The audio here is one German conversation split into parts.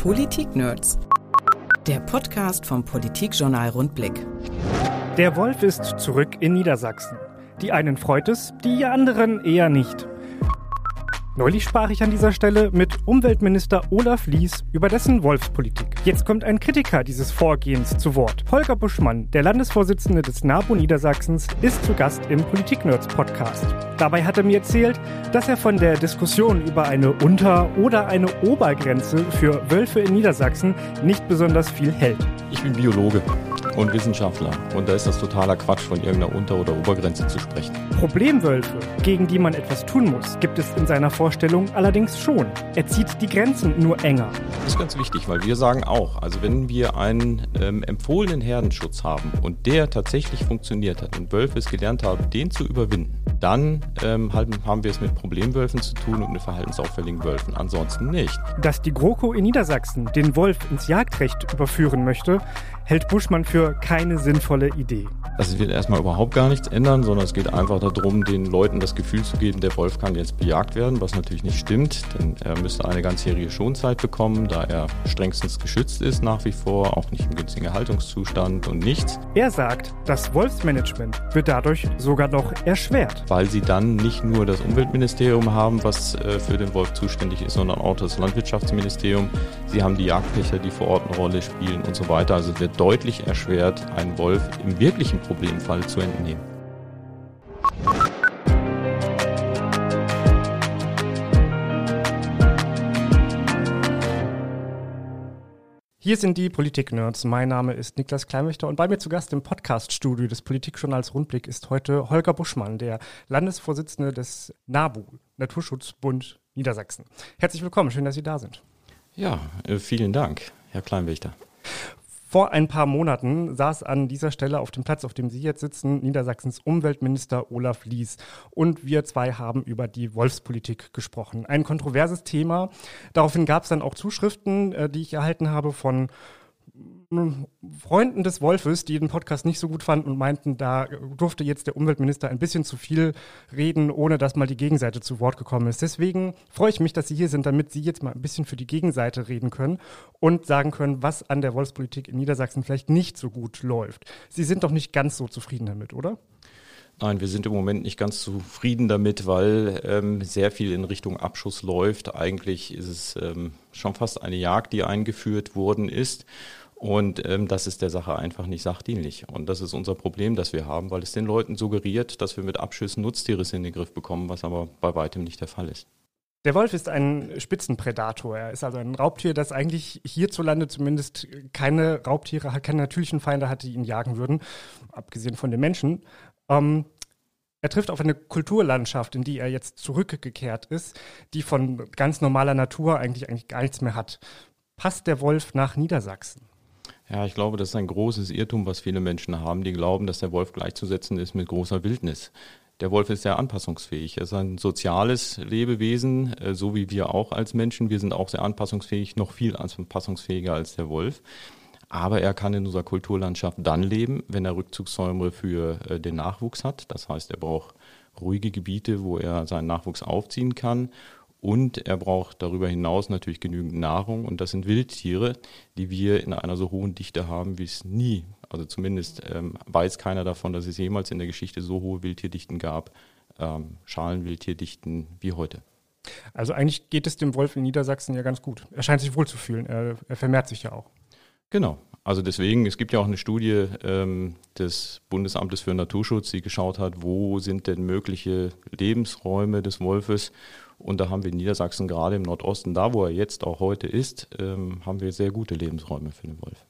Politik-Nerds. Der Podcast vom Politikjournal Rundblick. Der Wolf ist zurück in Niedersachsen. Die einen freut es, die anderen eher nicht. Neulich sprach ich an dieser Stelle mit Umweltminister Olaf Lies über dessen Wolfspolitik. Jetzt kommt ein Kritiker dieses Vorgehens zu Wort. Holger Buschmann, der Landesvorsitzende des NABU Niedersachsens, ist zu Gast im Politik-Nerds Podcast. Dabei hat er mir erzählt, dass er von der Diskussion über eine Unter- oder eine Obergrenze für Wölfe in Niedersachsen nicht besonders viel hält. Ich bin Biologe und Wissenschaftler und da ist das totaler Quatsch, von irgendeiner Unter- oder Obergrenze zu sprechen. Problemwölfe, gegen die man etwas tun muss, gibt es in seiner Vorstellung allerdings schon. Er zieht die Grenzen nur enger. Das ist ganz wichtig, weil wir sagen auch, also wenn wir einen ähm, empfohlenen Herdenschutz haben und der tatsächlich funktioniert hat und Wölfe es gelernt haben, den zu überwinden, dann ähm, haben wir es mit Problemwölfen zu tun und mit verhaltensauffälligen Wölfen. Ansonsten nicht. Dass die GroKo in Niedersachsen den Wolf ins Jagdrecht überführen möchte, hält Buschmann für keine sinnvolle Idee. Das wird erstmal überhaupt gar nichts ändern, sondern es geht einfach darum, den Leuten das Gefühl zu geben, der Wolf kann jetzt bejagt werden, was natürlich nicht stimmt, denn er müsste eine ganzjährige Schonzeit bekommen, da er strengstens geschützt ist nach wie vor, auch nicht im günstigen Haltungszustand und nichts. Er sagt, das Wolfsmanagement wird dadurch sogar noch erschwert. Weil sie dann nicht nur das Umweltministerium haben, was äh, für den Wolf zuständig ist, sondern auch das Landwirtschaftsministerium. Sie haben die Jagdpächter, die vor Ort eine Rolle spielen und so weiter. Also wird deutlich erschwert, einen Wolf im wirklichen Problemfall zu entnehmen. Hier sind die Politik-Nerds. Mein Name ist Niklas Kleinwächter und bei mir zu Gast im Podcast-Studio des Politikjournals Rundblick ist heute Holger Buschmann, der Landesvorsitzende des NABU, Naturschutzbund Niedersachsen. Herzlich willkommen, schön, dass Sie da sind. Ja, äh, vielen Dank, Herr Kleinwächter. Vor ein paar Monaten saß an dieser Stelle auf dem Platz, auf dem Sie jetzt sitzen, Niedersachsens Umweltminister Olaf Lies. Und wir zwei haben über die Wolfspolitik gesprochen. Ein kontroverses Thema. Daraufhin gab es dann auch Zuschriften, äh, die ich erhalten habe von Freunden des Wolfes, die den Podcast nicht so gut fanden und meinten, da durfte jetzt der Umweltminister ein bisschen zu viel reden, ohne dass mal die Gegenseite zu Wort gekommen ist. Deswegen freue ich mich, dass Sie hier sind, damit Sie jetzt mal ein bisschen für die Gegenseite reden können und sagen können, was an der Wolfspolitik in Niedersachsen vielleicht nicht so gut läuft. Sie sind doch nicht ganz so zufrieden damit, oder? Nein, wir sind im Moment nicht ganz zufrieden damit, weil ähm, sehr viel in Richtung Abschuss läuft. Eigentlich ist es ähm, schon fast eine Jagd, die eingeführt worden ist. Und ähm, das ist der Sache einfach nicht sachdienlich. Und das ist unser Problem, das wir haben, weil es den Leuten suggeriert, dass wir mit Abschüssen Nutztiere in den Griff bekommen, was aber bei weitem nicht der Fall ist. Der Wolf ist ein Spitzenprädator. Er ist also ein Raubtier, das eigentlich hierzulande zumindest keine Raubtiere keine natürlichen Feinde hat, die ihn jagen würden, abgesehen von den Menschen. Ähm, er trifft auf eine Kulturlandschaft, in die er jetzt zurückgekehrt ist, die von ganz normaler Natur eigentlich, eigentlich gar nichts mehr hat. Passt der Wolf nach Niedersachsen? Ja, ich glaube, das ist ein großes Irrtum, was viele Menschen haben, die glauben, dass der Wolf gleichzusetzen ist mit großer Wildnis. Der Wolf ist sehr anpassungsfähig. Er ist ein soziales Lebewesen, äh, so wie wir auch als Menschen. Wir sind auch sehr anpassungsfähig, noch viel anpassungsfähiger als der Wolf. Aber er kann in unserer Kulturlandschaft dann leben, wenn er Rückzugssäume für äh, den Nachwuchs hat. Das heißt, er braucht ruhige Gebiete, wo er seinen Nachwuchs aufziehen kann und er braucht darüber hinaus natürlich genügend Nahrung. Und das sind Wildtiere, die wir in einer so hohen Dichte haben, wie es nie, also zumindest ähm, weiß keiner davon, dass es jemals in der Geschichte so hohe Wildtierdichten gab, ähm, Schalenwildtierdichten wie heute. Also eigentlich geht es dem Wolf in Niedersachsen ja ganz gut. Er scheint sich wohlzufühlen. Er, er vermehrt sich ja auch. Genau. Also deswegen, es gibt ja auch eine Studie ähm, des Bundesamtes für Naturschutz, die geschaut hat, wo sind denn mögliche Lebensräume des Wolfes. Und da haben wir in Niedersachsen gerade im Nordosten, da wo er jetzt auch heute ist, ähm, haben wir sehr gute Lebensräume für den Wolf.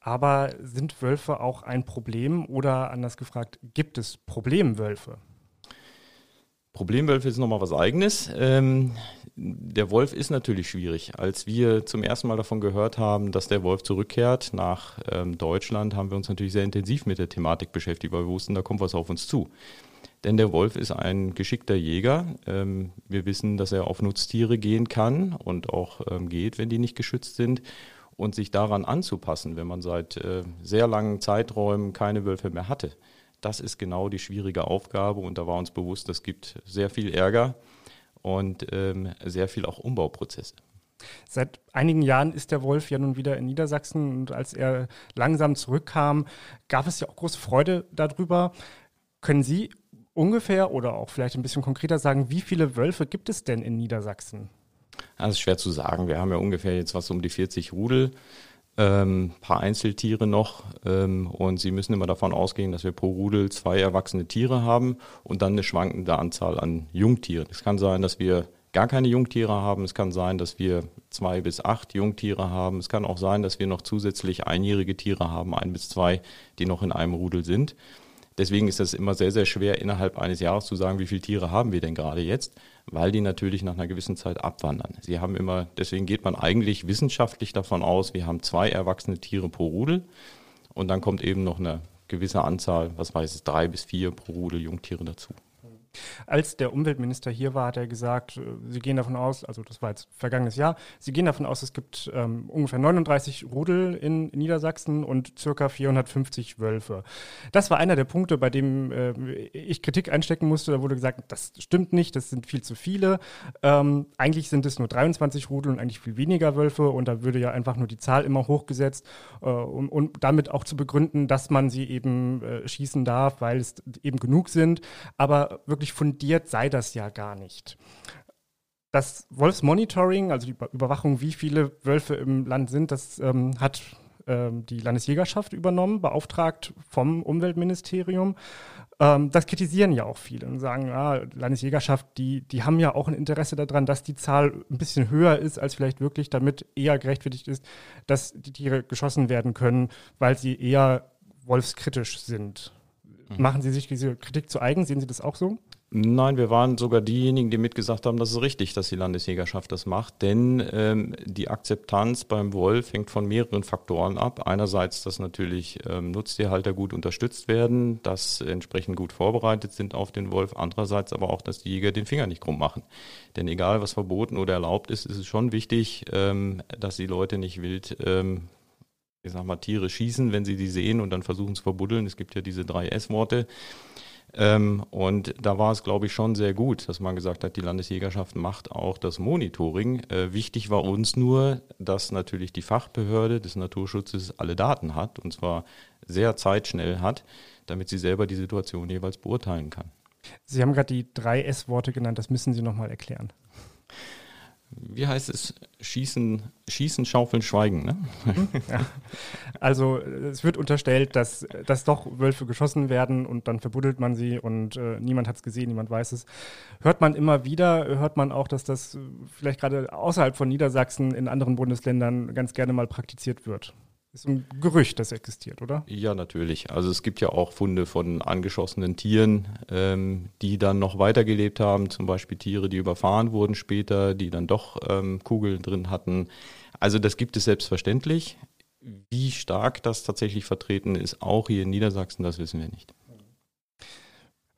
Aber sind Wölfe auch ein Problem oder anders gefragt, gibt es Problemwölfe? Problemwölfe ist nochmal was eigenes. Ähm, der Wolf ist natürlich schwierig. Als wir zum ersten Mal davon gehört haben, dass der Wolf zurückkehrt nach ähm, Deutschland, haben wir uns natürlich sehr intensiv mit der Thematik beschäftigt, weil wir wussten, da kommt was auf uns zu. Denn der Wolf ist ein geschickter Jäger. Ähm, wir wissen, dass er auf Nutztiere gehen kann und auch ähm, geht, wenn die nicht geschützt sind. Und sich daran anzupassen, wenn man seit äh, sehr langen Zeiträumen keine Wölfe mehr hatte, das ist genau die schwierige Aufgabe. Und da war uns bewusst, es gibt sehr viel Ärger und ähm, sehr viel auch Umbauprozesse. Seit einigen Jahren ist der Wolf ja nun wieder in Niedersachsen und als er langsam zurückkam, gab es ja auch große Freude darüber. Können Sie ungefähr oder auch vielleicht ein bisschen konkreter sagen, wie viele Wölfe gibt es denn in Niedersachsen? Das ist schwer zu sagen. Wir haben ja ungefähr jetzt was um die 40 Rudel, ähm, paar Einzeltiere noch ähm, und Sie müssen immer davon ausgehen, dass wir pro Rudel zwei erwachsene Tiere haben und dann eine schwankende Anzahl an Jungtieren. Es kann sein, dass wir gar keine Jungtiere haben. Es kann sein, dass wir zwei bis acht Jungtiere haben. Es kann auch sein, dass wir noch zusätzlich einjährige Tiere haben, ein bis zwei, die noch in einem Rudel sind. Deswegen ist es immer sehr, sehr schwer, innerhalb eines Jahres zu sagen, wie viele Tiere haben wir denn gerade jetzt, weil die natürlich nach einer gewissen Zeit abwandern. Sie haben immer, deswegen geht man eigentlich wissenschaftlich davon aus, wir haben zwei erwachsene Tiere pro Rudel und dann kommt eben noch eine gewisse Anzahl, was weiß ich, drei bis vier pro Rudel Jungtiere dazu. Als der Umweltminister hier war, hat er gesagt, äh, Sie gehen davon aus, also das war jetzt vergangenes Jahr, Sie gehen davon aus, es gibt ähm, ungefähr 39 Rudel in, Niedersachsen und circa 450 Wölfe. Das war einer der Punkte, bei dem äh, ich Kritik einstecken musste. Da wurde gesagt, das stimmt nicht, das sind viel zu viele. Ähm, eigentlich sind es nur 23 Rudel und eigentlich viel weniger Wölfe und da würde ja einfach nur die Zahl immer hochgesetzt, äh, um, um damit auch zu begründen, dass man sie eben äh, schießen darf, weil es eben genug sind. Aber wirklich wirklich fundiert sei das ja gar nicht. Das Wolfsmonitoring, also die Überwachung, wie viele Wölfe im Land sind, das ähm, hat ähm, die Landesjägerschaft übernommen, beauftragt vom Umweltministerium. Ähm, das kritisieren ja auch viele und sagen, ja, Landesjägerschaft, die, die haben ja auch ein Interesse daran, dass die Zahl ein bisschen höher ist, als vielleicht wirklich, damit eher gerechtfertigt ist, dass die Tiere geschossen werden können, weil sie eher wolfskritisch sind. Mhm. Machen Sie sich diese Kritik zu eigen? Sehen Sie das auch so? Nein, wir waren sogar diejenigen, die mitgesagt haben, das ist richtig, dass die Landesjägerschaft das macht, denn ähm, die Akzeptanz beim Wolf hängt von mehreren Faktoren ab. Einerseits, dass natürlich ähm, Nutztierhalter gut unterstützt werden, dass entsprechend gut vorbereitet sind auf den Wolf. Andererseits aber auch, dass die Jäger den Finger nicht krumm machen. Denn egal, was verboten oder erlaubt ist, ist es schon wichtig, ähm, dass die Leute nicht wild ähm, ich sag mal, Tiere schießen, wenn sie die sehen und dann versuchen zu verbuddeln. Es gibt ja diese drei S-Worte. Ähm, und da war es, glaube ich, schon sehr gut, dass man gesagt hat, die Landesjägerschaft macht auch das Monitoring. Äh, wichtig war uns nur, dass natürlich die Fachbehörde des Naturschutzes alle Daten hat und zwar sehr zeitschnell hat, damit sie selber die Situation jeweils beurteilen kann. Sie haben gerade die drei S-Worte genannt, das müssen Sie nochmal erklären wie heißt es, schießen, schießen, schaufeln, schweigen. Ne? Ja. Also es wird unterstellt, dass, dass doch Wölfe geschossen werden und dann verbuddelt man sie und äh, niemand hat es gesehen, niemand weiß es. Hört man immer wieder, hört man auch, dass das vielleicht gerade außerhalb von Niedersachsen in anderen Bundesländern ganz gerne mal praktiziert wird. Ist ein Gerücht, das existiert, oder? Ja, natürlich. Also es gibt ja auch Funde von angeschossenen Tieren, ähm, die dann noch weitergelebt haben, zum Beispiel Tiere, die überfahren wurden später, die dann doch ähm, Kugeln drin hatten. Also das gibt es selbstverständlich. Wie stark das tatsächlich vertreten ist, auch hier in Niedersachsen, das wissen wir nicht.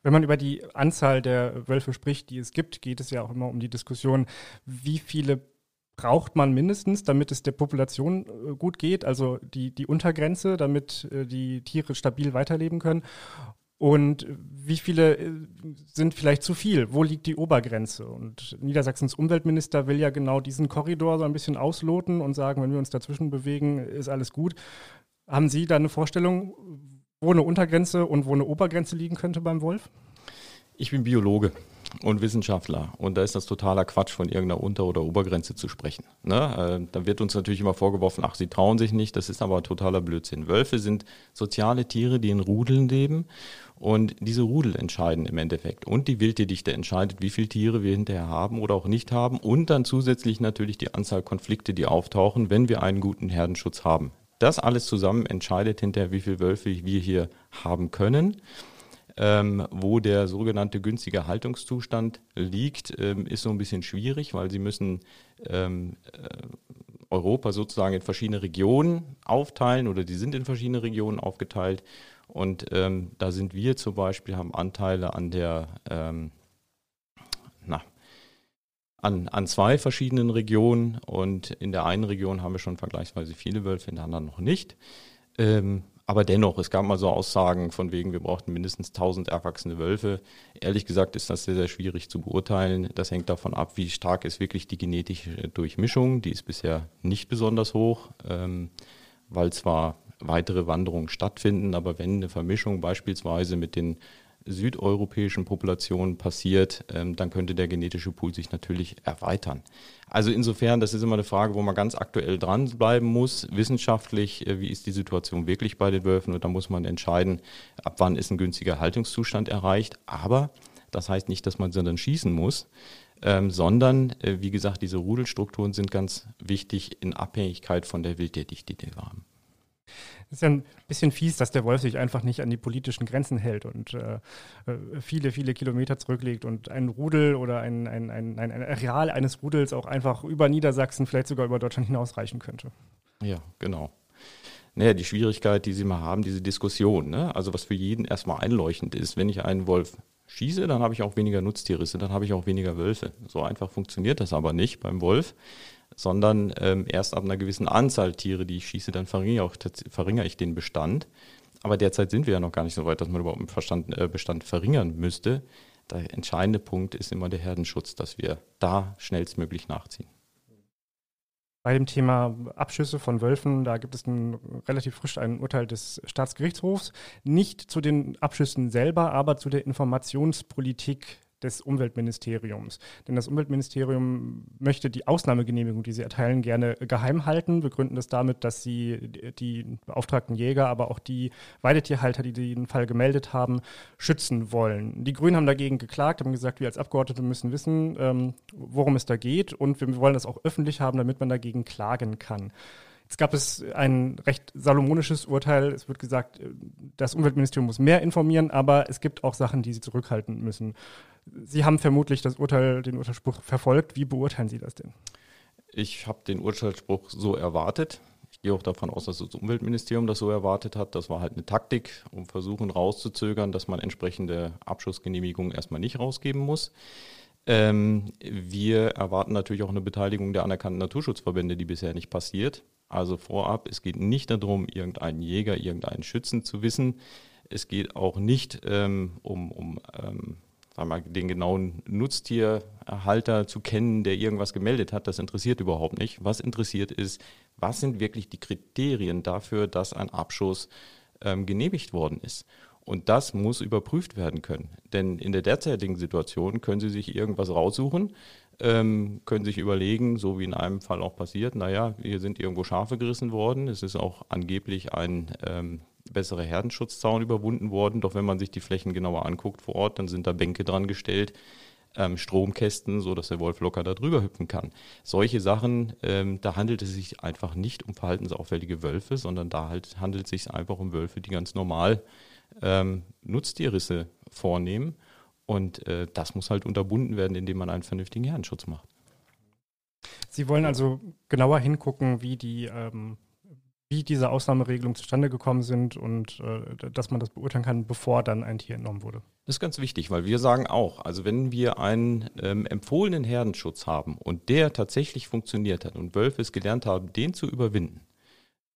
Wenn man über die Anzahl der Wölfe spricht, die es gibt, geht es ja auch immer um die Diskussion, wie viele braucht man mindestens, damit es der Population äh, gut geht, also die, die Untergrenze, damit äh, die Tiere stabil weiterleben können. Und wie viele äh, sind vielleicht zu viel? Wo liegt die Obergrenze? Und Niedersachsens Umweltminister will ja genau diesen Korridor so ein bisschen ausloten und sagen, wenn wir uns dazwischen bewegen, ist alles gut. Haben Sie da eine Vorstellung, wo eine Untergrenze und wo eine Obergrenze liegen könnte beim Wolf? Ich bin Biologe und Wissenschaftler. Und da ist das totaler Quatsch, von irgendeiner Unter- oder Obergrenze zu sprechen. Ne? Äh, da wird uns natürlich immer vorgeworfen, ach, sie trauen sich nicht. Das ist aber totaler Blödsinn. Wölfe sind soziale Tiere, die in Rudeln leben. Und diese Rudel entscheiden im Endeffekt. Und die Wildtierdichte entscheidet, wie viele Tiere wir hinterher haben oder auch nicht haben. Und dann zusätzlich natürlich die Anzahl Konflikte, die auftauchen, wenn wir einen guten Herdenschutz haben. Das alles zusammen entscheidet hinterher, wie viele Wölfe wir hier haben können. Ähm, wo der sogenannte günstige Haltungszustand liegt, ähm, ist so ein bisschen schwierig, weil sie müssen ähm, äh, Europa sozusagen in verschiedene Regionen aufteilen oder die sind in verschiedene Regionen aufgeteilt. Und ähm, da sind wir zum Beispiel, haben Anteile an der, ähm, na, an, an zwei verschiedenen Regionen und in der einen Region haben wir schon vergleichsweise viele Wölfe, in der anderen noch nicht. Ähm, Aber dennoch, es gab mal so Aussagen von wegen, wir brauchten mindestens 1000 erwachsene Wölfe. Ehrlich gesagt ist das sehr, sehr schwierig zu beurteilen. Das hängt davon ab, wie stark ist wirklich die genetische Durchmischung. Die ist bisher nicht besonders hoch, ähm, weil zwar weitere Wanderungen stattfinden, aber wenn eine Vermischung beispielsweise mit den südeuropäischen Populationen passiert, ähm, dann könnte der genetische Pool sich natürlich erweitern. Also insofern, das ist immer eine Frage, wo man ganz aktuell dranbleiben muss, wissenschaftlich, äh, wie ist die Situation wirklich bei den Wölfen und da muss man entscheiden, ab wann ist ein günstiger Haltungszustand erreicht. Aber das heißt nicht, dass man sie dann schießen muss, ähm, sondern, äh, wie gesagt, diese Rudelstrukturen sind ganz wichtig in Abhängigkeit von der Wildtierdichte, die wir haben. Ist ja ein bisschen fies, dass der Wolf sich einfach nicht an die politischen Grenzen hält und äh, äh, viele, viele Kilometer zurücklegt und ein Rudel oder ein, ein, ein, ein Areal eines Rudels auch einfach über Niedersachsen, vielleicht sogar über Deutschland hinausreichen könnte. Ja, genau. Naja, die Schwierigkeit, die Sie mal haben, diese Diskussion, ne? also was für jeden erstmal einleuchtend ist, wenn ich einen Wolf schieße, dann habe ich auch weniger Nutztierrisse, dann habe ich auch weniger Wölfe. So einfach funktioniert das aber nicht beim Wolf sondern ähm, erst ab einer gewissen Anzahl Tiere, die ich schieße, dann verringere, auch, verringere ich den Bestand. Aber derzeit sind wir ja noch gar nicht so weit, dass man überhaupt den Bestand, äh, Bestand verringern müsste. Der entscheidende Punkt ist immer der Herdenschutz, dass wir da schnellstmöglich nachziehen. Bei dem Thema Abschüsse von Wölfen, da gibt es ein, relativ frisch ein Urteil des Staatsgerichtshofs, nicht zu den Abschüssen selber, aber zu der Informationspolitik des Umweltministeriums. Denn das Umweltministerium möchte die Ausnahmegenehmigung, die sie erteilen, gerne geheim halten, begründen das damit, dass sie die beauftragten Jäger, aber auch die Weidetierhalter, die den Fall gemeldet haben, schützen wollen. Die Grünen haben dagegen geklagt, haben gesagt, wir als Abgeordnete müssen wissen, ähm, worum es da geht und wir wollen das auch öffentlich haben, damit man dagegen klagen kann. Jetzt gab es ein recht salomonisches Urteil. Es wird gesagt, das Umweltministerium muss mehr informieren, aber es gibt auch Sachen, die sie zurückhalten müssen. Sie haben vermutlich das Urteil, den Urteilsspruch verfolgt. Wie beurteilen Sie das denn? Ich habe den Urteilsspruch so erwartet. Ich gehe auch davon aus, dass das Umweltministerium das so erwartet hat. Das war halt eine Taktik, um versuchen rauszuzögern, dass man entsprechende Abschussgenehmigungen erstmal nicht rausgeben muss. Ähm, wir erwarten natürlich auch eine Beteiligung der anerkannten Naturschutzverbände, die bisher nicht passiert. Also vorab, es geht nicht darum, irgendeinen Jäger, irgendeinen Schützen zu wissen. Es geht auch nicht ähm, um, um ähm, wir, den genauen Nutztierhalter zu kennen, der irgendwas gemeldet hat, das interessiert überhaupt nicht. Was interessiert ist, was sind wirklich die Kriterien dafür, dass ein Abschuss ähm, genehmigt worden ist. Und das muss überprüft werden können. Denn in der derzeitigen Situation können Sie sich irgendwas raussuchen, ähm, können sich überlegen, so wie in einem Fall auch passiert, naja, hier sind irgendwo Schafe gerissen worden. Es ist auch angeblich ein ähm, bessere Herdenschutzzaun überwunden worden. Doch wenn man sich die Flächen genauer anguckt vor Ort, dann sind da Bänke dran gestellt, ähm, Stromkästen, so dass der Wolf locker da drüber hüpfen kann. Solche Sachen, ähm, da handelt es sich einfach nicht um verhaltensauffällige Wölfe, sondern da halt handelt es sich einfach um Wölfe, die ganz normal ähm, Nutztierrisse vornehmen. Und äh, das muss halt unterbunden werden, indem man einen vernünftigen Herdenschutz macht. Sie wollen also genauer hingucken, wie die ähm, wie diese Ausnahmeregelungen zustande gekommen sind und äh, dass man das beurteilen kann, bevor dann ein Tier entnommen wurde. Das ist ganz wichtig, weil wir sagen auch, also wenn wir einen ähm, empfohlenen Herdenschutz haben und der tatsächlich funktioniert hat und Wölfe es gelernt haben, den zu überwinden,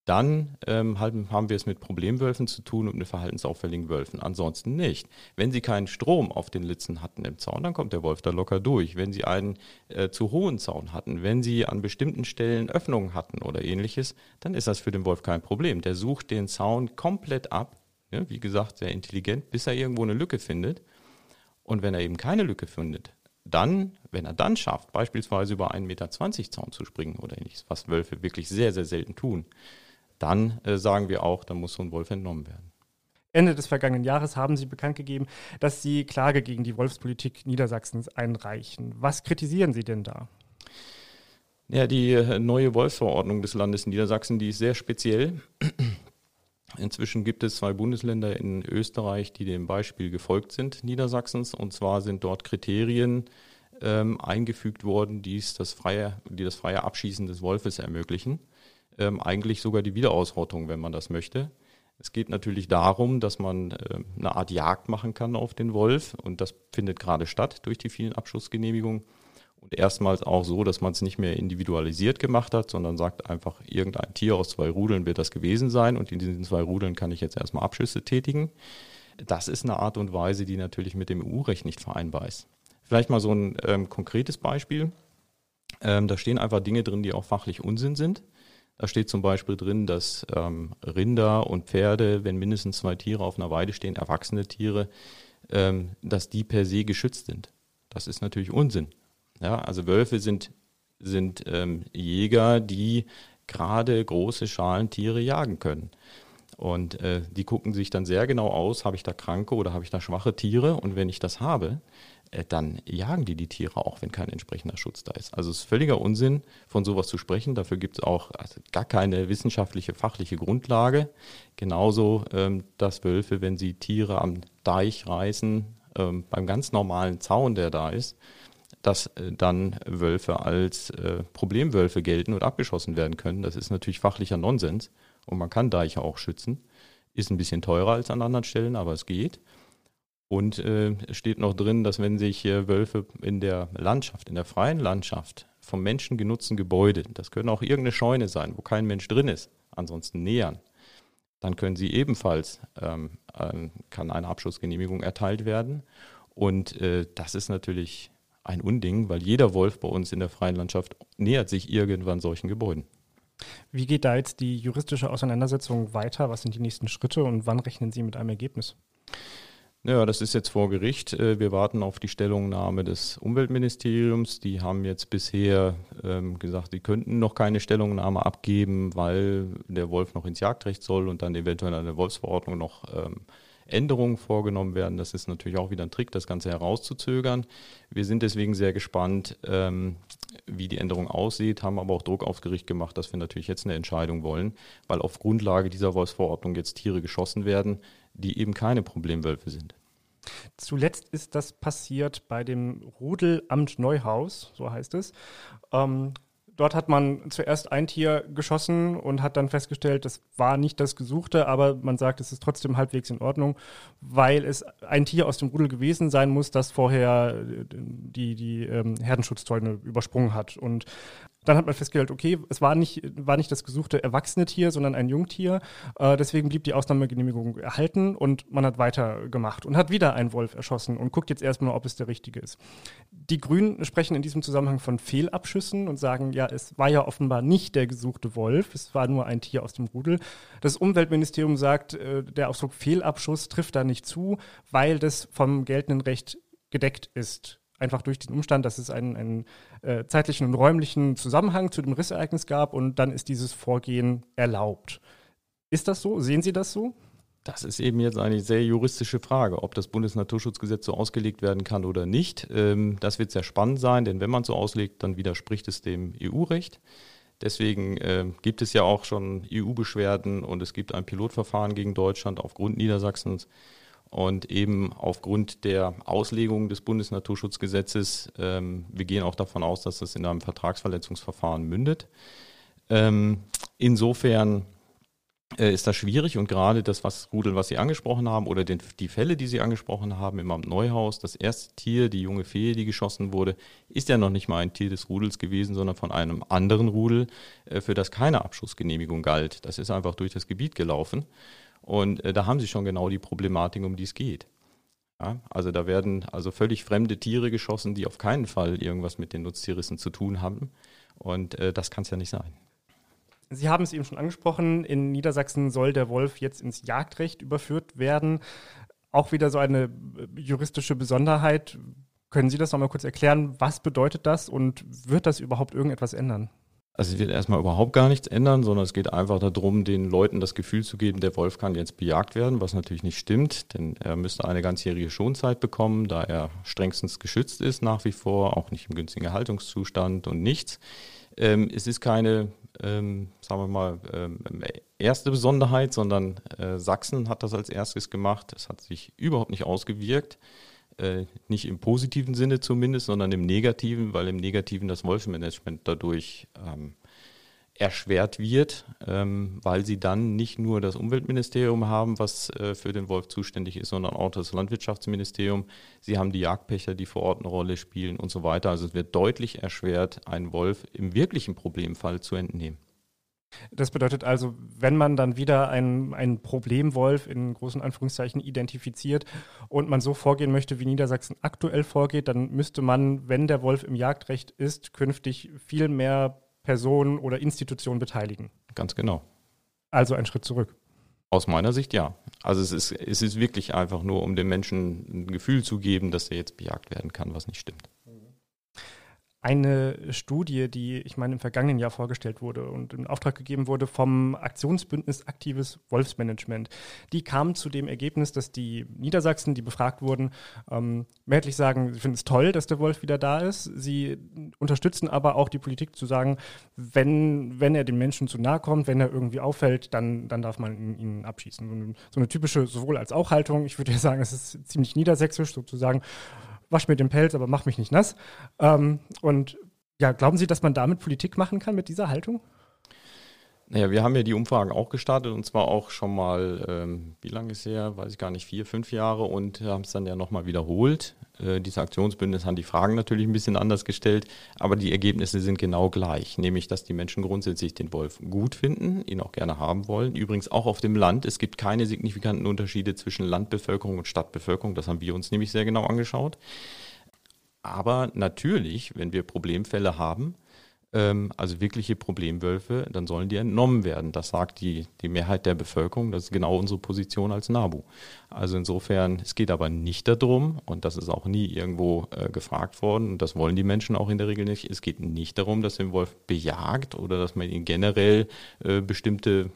dann ähm, haben wir es mit Problemwölfen zu tun und mit verhaltensauffälligen Wölfen. Ansonsten nicht. Wenn Sie keinen Strom auf den Litzen hatten im Zaun, dann kommt der Wolf da locker durch. Wenn Sie einen äh, zu hohen Zaun hatten, wenn Sie an bestimmten Stellen Öffnungen hatten oder ähnliches, dann ist das für den Wolf kein Problem. Der sucht den Zaun komplett ab, ja, wie gesagt, sehr intelligent, bis er irgendwo eine Lücke findet. Und wenn er eben keine Lücke findet, dann, wenn er dann schafft, beispielsweise über einen Meter zwanzig Zaun zu springen oder ähnliches, was Wölfe wirklich sehr, sehr selten tun, dann äh, sagen wir auch, dann muss so ein Wolf entnommen werden. Ende des vergangenen Jahres haben Sie bekannt gegeben, dass Sie Klage gegen die Wolfspolitik Niedersachsens einreichen. Was kritisieren Sie denn da? Ja, die äh, neue Wolfsverordnung des Landes Niedersachsen, die ist sehr speziell. Inzwischen gibt es zwei Bundesländer in Österreich, die dem Beispiel gefolgt sind, Niedersachsens. Und zwar sind dort Kriterien ähm, eingefügt worden, die das freie, die das freie Abschießen des Wolfes ermöglichen ähm, eigentlich sogar die Wiederausrottung, wenn man das möchte. Es geht natürlich darum, dass man äh, eine Art Jagd machen kann auf den Wolf und das findet gerade statt durch die vielen Abschussgenehmigungen. Und erstmals auch so, dass man es nicht mehr individualisiert gemacht hat, sondern sagt einfach, irgendein Tier aus zwei Rudeln wird das gewesen sein und in diesen zwei Rudeln kann ich jetzt erstmal Abschüsse tätigen. Das ist eine Art und Weise, die natürlich mit dem EU-Recht nicht vereinbar ist. Vielleicht mal so ein ähm, konkretes Beispiel. Ähm, da stehen einfach Dinge drin, die auch fachlich Unsinn sind. Da steht zum Beispiel drin, dass ähm, Rinder und Pferde, wenn mindestens zwei Tiere auf einer Weide stehen, erwachsene Tiere, ähm, dass die per se geschützt sind. Das ist natürlich Unsinn. Ja, also Wölfe sind, sind ähm, Jäger, die gerade große Schalentiere jagen können. Und äh, die gucken sich dann sehr genau aus, habe ich da kranke oder habe ich da schwache Tiere? Und wenn ich das habe, dann jagen die die Tiere auch, wenn kein entsprechender Schutz da ist. Also es ist völliger Unsinn, von sowas zu sprechen. Dafür gibt es auch also gar keine wissenschaftliche, fachliche Grundlage. Genauso, ähm, dass Wölfe, wenn sie Tiere am Deich reißen, ähm, beim ganz normalen Zaun, der da ist, dass äh, dann Wölfe als äh, Problemwölfe gelten und abgeschossen werden können. Das ist natürlich fachlicher Nonsens und man kann Deiche auch schützen. Ist ein bisschen teurer als an anderen Stellen, aber es geht. Und äh, es steht noch drin, dass wenn sich äh, Wölfe in der Landschaft, in der freien Landschaft, vom Menschen genutzten Gebäude, das können auch irgendeine Scheune sein, wo kein Mensch drin ist, ansonsten nähern, dann können sie ebenfalls, ähm, äh, kann eine Abschussgenehmigung erteilt werden. Und äh, das ist natürlich ein Unding, weil jeder Wolf bei uns in der freien Landschaft nähert sich irgendwann solchen Gebäuden. Wie geht da jetzt die juristische Auseinandersetzung weiter? Was sind die nächsten Schritte und wann rechnen Sie mit einem Ergebnis? Ja, das ist jetzt vor Gericht. Äh, wir warten auf die Stellungnahme des Umweltministeriums. Die haben jetzt bisher ähm, gesagt, sie könnten noch keine Stellungnahme abgeben, weil der Wolf noch ins Jagdrecht soll und dann eventuell an der Wolfsverordnung noch ähm, Änderungen vorgenommen werden. Das ist natürlich auch wieder ein Trick, das Ganze herauszuzögern. Wir sind deswegen sehr gespannt, ähm, wie die Änderung aussieht, haben aber auch Druck aufs Gericht gemacht, dass wir natürlich jetzt eine Entscheidung wollen, weil auf Grundlage dieser Wolfsverordnung jetzt Tiere geschossen werden, die eben keine Problemwölfe sind. Zuletzt ist das passiert bei dem Rudelamt Neuhaus, so heißt es. Ähm, Dort hat man zuerst ein Tier geschossen und hat dann festgestellt, das war nicht das Gesuchte, aber man sagt, es ist trotzdem halbwegs in Ordnung, weil es ein Tier aus dem Rudel gewesen sein muss, das vorher äh, die, die ähm, Herdenschutztäune übersprungen hat. Und dann hat man festgestellt, okay, es war nicht, war nicht das gesuchte erwachsene Tier, sondern ein Jungtier. Äh, deswegen blieb die Ausnahmegenehmigung erhalten und man hat weitergemacht und hat wieder einen Wolf erschossen und guckt jetzt erstmal, ob es der richtige ist. Die Grünen sprechen in diesem Zusammenhang von Fehlabschüssen und sagen, ja, es war ja offenbar nicht der gesuchte Wolf, es war nur ein Tier aus dem Rudel. Das Umweltministerium sagt, äh, der Ausdruck Fehlabschuss trifft da nicht zu, weil das vom geltenden Recht gedeckt ist einfach durch den Umstand, dass es einen, einen äh, zeitlichen und räumlichen Zusammenhang zu dem Rissereignis gab und dann ist dieses Vorgehen erlaubt. Ist das so? Sehen Sie das so? Das ist eben jetzt eine sehr juristische Frage, ob das Bundesnaturschutzgesetz so ausgelegt werden kann oder nicht. Ähm, das wird sehr spannend sein, denn wenn man so auslegt, dann widerspricht es dem EU-Recht. Deswegen äh, gibt es ja auch schon EU-Beschwerden und es gibt ein Pilotverfahren gegen Deutschland aufgrund Niedersachsens. Und eben aufgrund der Auslegung des Bundesnaturschutzgesetzes, ähm, wir gehen auch davon aus, dass das in einem Vertragsverletzungsverfahren mündet. Ähm, insofern äh, ist das schwierig und gerade das was Rudel, was Sie angesprochen haben oder den, die Fälle, die Sie angesprochen haben im Amt Neuhaus, das erste Tier, die junge Fee, die geschossen wurde, ist ja noch nicht mal ein Tier des Rudels gewesen, sondern von einem anderen Rudel, äh, für das keine Abschussgenehmigung galt. Das ist einfach durch das Gebiet gelaufen. Und äh, da haben sie schon genau die Problematik, um die es geht. Ja, also da werden also völlig fremde Tiere geschossen, die auf keinen Fall irgendwas mit den Nutztierrissen zu tun haben. Und äh, das kann es ja nicht sein. Sie haben es eben schon angesprochen, in Niedersachsen soll der Wolf jetzt ins Jagdrecht überführt werden. Auch wieder so eine äh, juristische Besonderheit. Können Sie das noch mal kurz erklären? Was bedeutet das und wird das überhaupt irgendetwas ändern? Also es wird erstmal überhaupt gar nichts ändern, sondern es geht einfach darum, den Leuten das Gefühl zu geben, der Wolf kann jetzt bejagt werden, was natürlich nicht stimmt, denn er müsste eine ganzjährige Schonzeit bekommen, da er strengstens geschützt ist nach wie vor, auch nicht im günstigen Erhaltungszustand und nichts. Ähm, es ist keine, ähm, sagen wir mal, ähm, erste Besonderheit, sondern äh, Sachsen hat das als erstes gemacht. Es hat sich überhaupt nicht ausgewirkt äh, nicht im positiven Sinne zumindest, sondern im negativen, weil im negativen das Wolfsmanagement dadurch ähm, erschwert wird, ähm, weil sie dann nicht nur das Umweltministerium haben, was äh, für den Wolf zuständig ist, sondern auch das Landwirtschaftsministerium. Sie haben die Jagdpächter, die vor Ort eine Rolle spielen und so weiter. Also es wird deutlich erschwert, einen Wolf im wirklichen Problemfall zu entnehmen. Das bedeutet also, wenn man dann wieder einen, einen Problemwolf in großen Anführungszeichen identifiziert und man so vorgehen möchte, wie Niedersachsen aktuell vorgeht, dann müsste man, wenn der Wolf im Jagdrecht ist, künftig viel mehr Personen oder Institutionen beteiligen. Ganz genau. Also ein Schritt zurück. Aus meiner Sicht ja. Also es ist, es ist wirklich einfach nur, um dem Menschen ein Gefühl zu geben, dass er jetzt bejagt werden kann, was nicht stimmt eine Studie, die ich meine im vergangenen Jahr vorgestellt wurde und in Auftrag gegeben wurde vom Aktionsbündnis Aktives Wolfsmanagement. Die kam zu dem Ergebnis, dass die Niedersachsen, die befragt wurden, ähm, mehrheitlich sagen, sie finden es toll, dass der Wolf wieder da ist. Sie unterstützen aber auch die Politik zu sagen, wenn, wenn er den Menschen zu nahe kommt, wenn er irgendwie auffällt, dann, dann darf man ihn, abschießen. So eine typische sowohl als auch Haltung. Ich würde ja sagen, es ist ziemlich niedersächsisch sozusagen wasch mir den Pelz, aber mach mich nicht nass. Ähm, und ja, glauben Sie, dass man damit Politik machen kann mit dieser Haltung? Naja, wir haben ja die Umfragen auch gestartet und zwar auch schon mal, ähm, wie lange ist her, weiß ich gar nicht, vier, fünf Jahre und haben es dann ja nochmal wiederholt. Äh, diese Aktionsbündnis haben die Fragen natürlich ein bisschen anders gestellt, aber die Ergebnisse sind genau gleich, nämlich dass die Menschen grundsätzlich den Wolf gut finden, ihn auch gerne haben wollen. Übrigens auch auf dem Land. Es gibt keine signifikanten Unterschiede zwischen Landbevölkerung und Stadtbevölkerung, das haben wir uns nämlich sehr genau angeschaut. Aber natürlich, wenn wir Problemfälle haben, also wirkliche Problemwölfe, dann sollen die entnommen werden. Das sagt die, die Mehrheit der Bevölkerung. Das ist genau unsere Position als NABU. Also insofern, es geht aber nicht darum, und das ist auch nie irgendwo äh, gefragt worden, und das wollen die Menschen auch in der Regel nicht, es geht nicht darum, dass den Wolf bejagt oder dass man ihn generell äh, bestimmte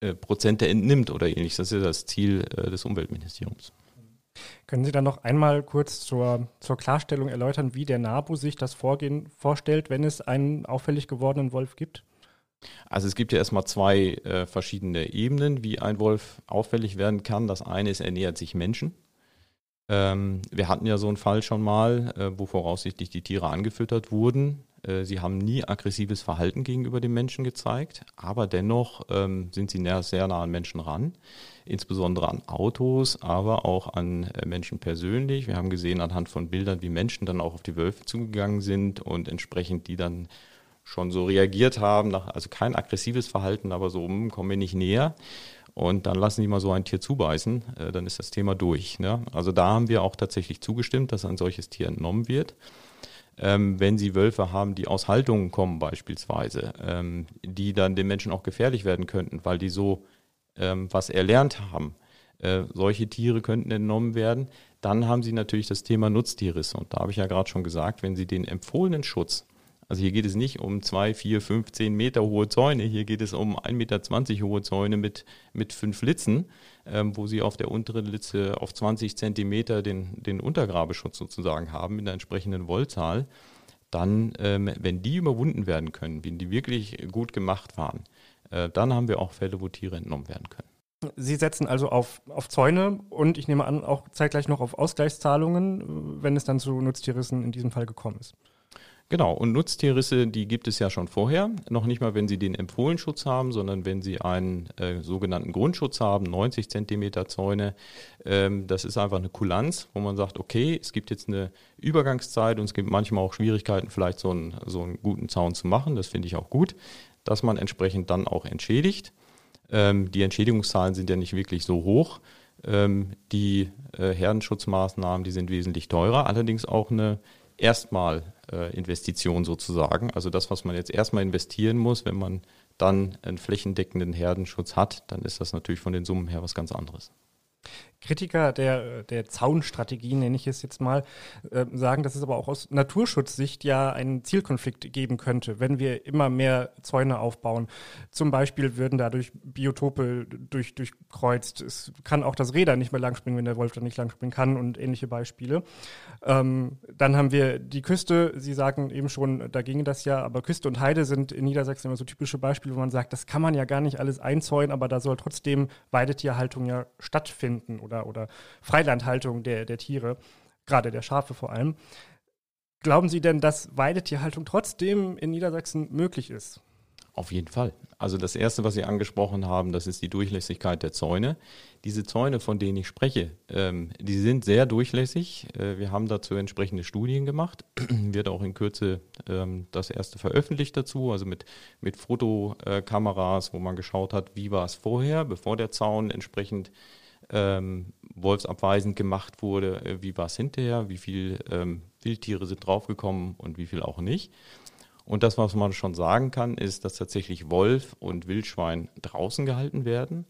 äh, Prozente entnimmt oder ähnliches. Das ist das Ziel äh, des Umweltministeriums. Können Sie dann noch einmal kurz zur, zur Klarstellung erläutern, wie der NABU sich das Vorgehen vorstellt, wenn es einen auffällig gewordenen Wolf gibt? Also es gibt ja erstmal zwei äh, verschiedene Ebenen, wie ein Wolf auffällig werden kann. Das eine ist, er nähert sich Menschen. Ähm, wir hatten ja so einen Fall schon mal, äh, wo voraussichtlich die Tiere angefüttert wurden. Äh, sie haben nie aggressives Verhalten gegenüber dem Menschen gezeigt, aber dennoch ähm, sind sie sehr nah an Menschen ran, insbesondere an Autos, aber auch an äh, Menschen persönlich. Wir haben gesehen anhand von Bildern, wie Menschen dann auch auf die Wölfe zugegangen sind und entsprechend die dann schon so reagiert haben, also kein aggressives Verhalten, aber so, hm, kommen wir nicht näher. Und dann lassen die mal so ein Tier zubeißen, äh, dann ist das Thema durch. Ne? Also da haben wir auch tatsächlich zugestimmt, dass ein solches Tier entnommen wird ähm, wenn sie Wölfe haben, die aus Haltungen kommen beispielsweise, ähm, die dann den Menschen auch gefährlich werden könnten, weil die so ähm, was erlernt haben. Äh, solche Tiere könnten entnommen werden. Dann haben sie natürlich das Thema Nutztierrisse. Und da habe ich ja gerade schon gesagt, wenn sie den empfohlenen Schutz also hier geht es nicht um zwei, vier, fünf, zehn Meter hohe Zäune. Hier geht es um 1,20 Meter hohe Zäune mit, mit fünf Litzen, ähm, wo sie auf der unteren Litze auf 20 Zentimeter den, den Untergrabeschutz sozusagen haben mit einer entsprechenden Wollzahl. Dann, ähm, wenn die überwunden werden können, wenn die wirklich gut gemacht waren, äh, dann haben wir auch Fälle, wo Tiere entnommen werden können. Sie setzen also auf, auf Zäune und ich nehme an, auch zeitgleich noch auf Ausgleichszahlungen, wenn es dann zu Nutztierrissen in diesem Fall gekommen ist. Genau, und Nutztierrisse, die gibt es ja schon vorher. Noch nicht mal, wenn Sie den Empfohlenschutz haben, sondern wenn Sie einen äh, sogenannten Grundschutz haben, 90 Zentimeter Zäune. Ähm, das ist einfach eine Kulanz, wo man sagt, okay, es gibt jetzt eine Übergangszeit und es gibt manchmal auch Schwierigkeiten, vielleicht so einen, so einen guten Zaun zu machen. Das finde ich auch gut, dass man entsprechend dann auch entschädigt. Ähm, die Entschädigungszahlen sind ja nicht wirklich so hoch. Ähm, die äh, Herdenschutzmaßnahmen, die sind wesentlich teurer, allerdings auch eine erstmal äh, Investition sozusagen. Also das, was man jetzt erstmal investieren muss, wenn man dann einen flächendeckenden Herdenschutz hat, dann ist das natürlich von den Summen her was ganz anderes. Kritiker der, der Zaunstrategie, nenne ich es jetzt mal, äh, sagen, dass es aber auch aus Naturschutzsicht ja einen Zielkonflikt geben könnte, wenn wir immer mehr Zäune aufbauen. Zum Beispiel würden dadurch Biotope durch, durchkreuzt. Es kann auch das Räder nicht mehr langspringen, wenn der Wolf dann nicht langspringen kann und ähnliche Beispiele. Ähm, dann haben wir die Küste. Sie sagen eben schon, da ginge das ja, aber Küste und Heide sind in Niedersachsen immer so typische Beispiele, wo man sagt, das kann man ja gar nicht alles einzäunen, aber da soll trotzdem Weidetierhaltung ja stattfinden oder, oder Freilandhaltung der, der Tiere, gerade der Schafe vor allem. Glauben Sie denn, dass Weidetierhaltung trotzdem in Niedersachsen möglich ist? Auf jeden Fall. Also das Erste, was Sie angesprochen haben, das ist die Durchlässigkeit der Zäune. Diese Zäune, von denen ich spreche, ähm, die sind sehr durchlässig. Äh, wir haben dazu entsprechende Studien gemacht. Wird auch in Kürze ähm, das erste veröffentlicht dazu, also mit, mit Fotokameras, wo man geschaut hat, wie war es vorher, bevor der Zaun entsprechend ähm, wolfsabweisend gemacht wurde, äh, wie war es hinterher, wie viele ähm, Wildtiere sind draufgekommen und wie viel auch nicht. Und das, was man schon sagen kann, ist, dass tatsächlich Wolf und Wildschwein draußen gehalten werden.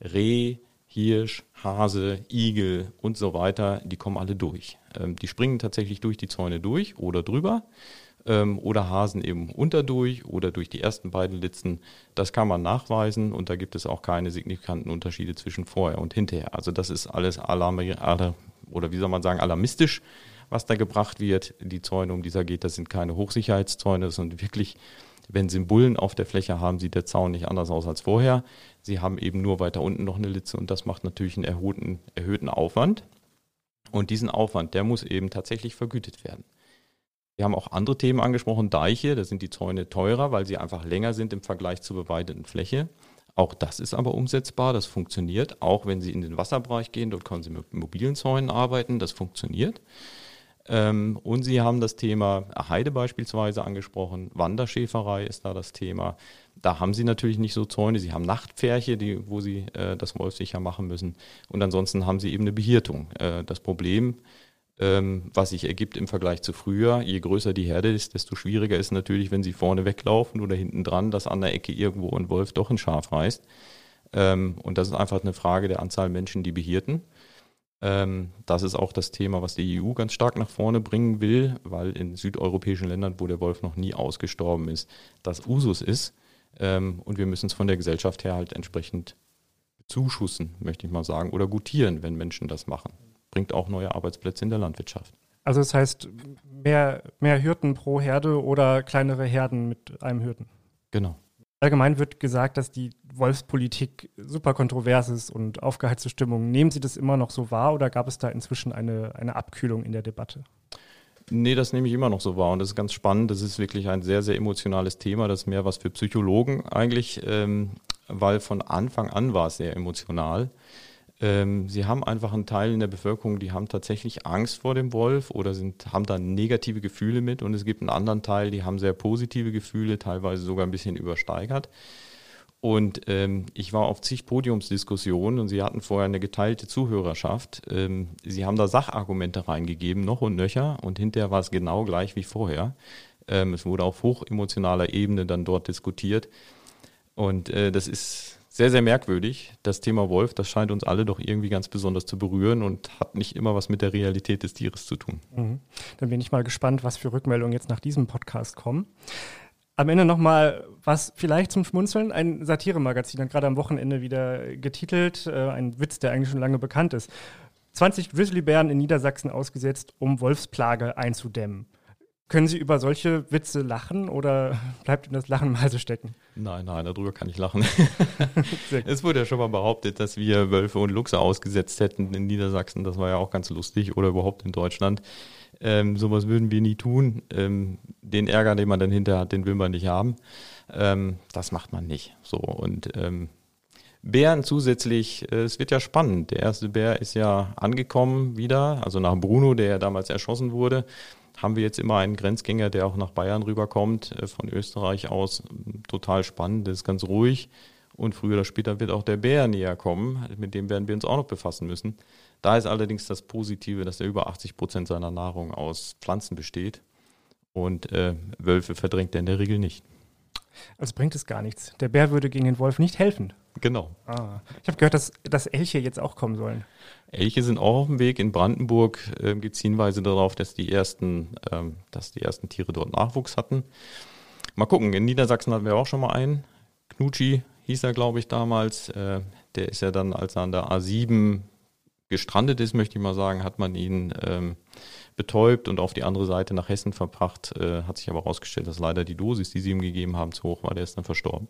Reh, Hirsch, Hase, Igel und so weiter, die kommen alle durch. Ähm, die springen tatsächlich durch die Zäune durch oder drüber ähm, oder Hasen eben unterdurch oder durch die ersten beiden Litzen. Das kann man nachweisen und da gibt es auch keine signifikanten Unterschiede zwischen vorher und hinterher. Also das ist alles alarm oder wie soll man sagen, alarmistisch was da gebracht wird. Die Zäune, um die es geht, das sind keine Hochsicherheitszäune, das sind wirklich, wenn Sie Bullen auf der Fläche haben, sieht der Zaun nicht anders aus als vorher. Sie haben eben nur weiter unten noch eine Litze und das macht natürlich einen erhöhten, erhöhten Aufwand. Und diesen Aufwand, der muss eben tatsächlich vergütet werden. Wir haben auch andere Themen angesprochen, Deiche, da sind die Zäune teurer, weil sie einfach länger sind im Vergleich zur beweideten Fläche. Auch das ist aber umsetzbar, das funktioniert. Auch wenn Sie in den Wasserbereich gehen, dort können Sie mit mobilen Zäunen arbeiten, das funktioniert. Ähm, und Sie haben das Thema Heide beispielsweise angesprochen. Wanderschäferei ist da das Thema. Da haben Sie natürlich nicht so Zäune. Sie haben Nachtpferche, die, wo Sie äh, das wolfsicher machen müssen. Und ansonsten haben Sie eben eine Behirtung. Äh, das Problem, ähm, was sich ergibt im Vergleich zu früher, je größer die Herde ist, desto schwieriger ist natürlich, wenn Sie vorne weglaufen oder hinten dran, dass an der Ecke irgendwo ein Wolf doch ein Schaf reißt. Ähm, und das ist einfach eine Frage der Anzahl Menschen, die behirten. Ähm, das ist auch das Thema, was die EU ganz stark nach vorne bringen will, weil in südeuropäischen Ländern, wo der Wolf noch nie ausgestorben ist, das Usus ist. Und wir müssen es von der Gesellschaft her halt entsprechend zuschussen, möchte ich mal sagen, oder gutieren, wenn Menschen das machen. Bringt auch neue Arbeitsplätze in der Landwirtschaft. Also das heißt, mehr, mehr Hirten pro Herde oder kleinere Herden mit einem Hirten? Genau. Allgemein wird gesagt, dass die Wolfspolitik super kontrovers ist und aufgeheizte Stimmung. Nehmen Sie das immer noch so wahr oder gab es da inzwischen eine, eine Abkühlung in der Debatte? Nee, das nehme ich immer noch so wahr und das ist ganz spannend. Das ist wirklich ein sehr, sehr emotionales Thema. Das ist mehr was für Psychologen eigentlich, ähm, weil von Anfang an war es sehr emotional. Ähm, sie haben einfach einen Teil in der Bevölkerung, die haben tatsächlich Angst vor dem Wolf oder sind, haben da negative Gefühle mit. Und es gibt einen anderen Teil, die haben sehr positive Gefühle, teilweise sogar ein bisschen übersteigert. Und ähm, ich war auf zig Podiumsdiskussionen und sie hatten vorher eine geteilte Zuhörerschaft. Ähm, sie haben da Sachargumente reingegeben, noch und nöcher, und hinterher war es genau gleich wie vorher. Ähm, es wurde auf hochemotionaler Ebene dann dort diskutiert. Und äh, das ist sehr, sehr merkwürdig. Das Thema Wolf, das scheint uns alle doch irgendwie ganz besonders zu berühren und hat nicht immer was mit der Realität des Tieres zu tun. Mhm. Dann bin ich mal gespannt, was für Rückmeldungen jetzt nach diesem Podcast kommen. Am Ende nochmal was vielleicht zum Schmunzeln. Ein Satiremagazin hat gerade am Wochenende wieder getitelt, äh, ein Witz, der eigentlich schon lange bekannt ist. 20 Grizzlybären in Niedersachsen ausgesetzt, um Wolfsplage einzudämmen. Können Sie über solche Witze lachen oder bleibt Ihnen das Lachen mal so stecken? Nein, nein, darüber kann ich lachen. es wurde ja schon mal behauptet, dass wir Wölfe und Luchse ausgesetzt hätten in Niedersachsen. Das war ja auch ganz lustig oder überhaupt in Deutschland. Ähm, sowas würden wir nie tun. Ähm, den Ärger, den man dann hinterher hat, den will man nicht haben. Ähm, das macht man nicht. So und ähm, Bären zusätzlich, äh, es wird ja spannend. Der erste Bär ist ja angekommen wieder, also nach Bruno, der ja damals erschossen wurde haben wir jetzt immer einen Grenzgänger, der auch nach Bayern rüberkommt, äh, von Österreich aus. Total spannend, das ist ganz ruhig. Und früher oder später wird auch der Bär näher kommen. Mit dem werden wir uns auch noch befassen müssen. Da ist allerdings das Positive, dass er über 80 Prozent seiner Nahrung aus Pflanzen besteht. Und äh, Wölfe verdrängt er in der Regel nicht. Also bringt es gar nichts. Der Bär würde gegen den Wolf nicht helfen. Genau. Ah. Ich habe gehört, dass, dass Elche jetzt auch kommen sollen. Elche sind auch auf dem Weg. In Brandenburg äh, gibt es Hinweise darauf, dass die, ersten, ähm, dass die ersten Tiere dort Nachwuchs hatten. Mal gucken, in Niedersachsen hatten wir auch schon mal einen. Knutschi hieß er, glaube ich, damals. Äh, der ist ja dann, als er an der A7 gestrandet ist, möchte ich mal sagen, hat man ihn ähm, betäubt und auf die andere Seite nach Hessen verbracht. Äh, hat sich aber herausgestellt, dass leider die Dosis, die sie ihm gegeben haben, zu hoch war. Der ist dann verstorben.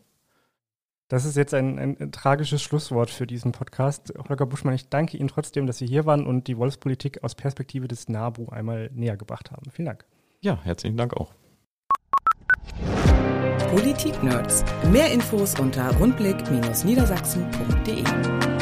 Das ist jetzt ein, ein, ein, tragisches Schlusswort für diesen Podcast. Holger Buschmann, ich danke Ihnen trotzdem, dass Sie hier waren und die Wolfspolitik aus Perspektive des NABU einmal näher gebracht haben. Vielen Dank. Ja, herzlichen Dank auch. Politik-Nerds. Mehr Infos unter rundblick-niedersachsen.de.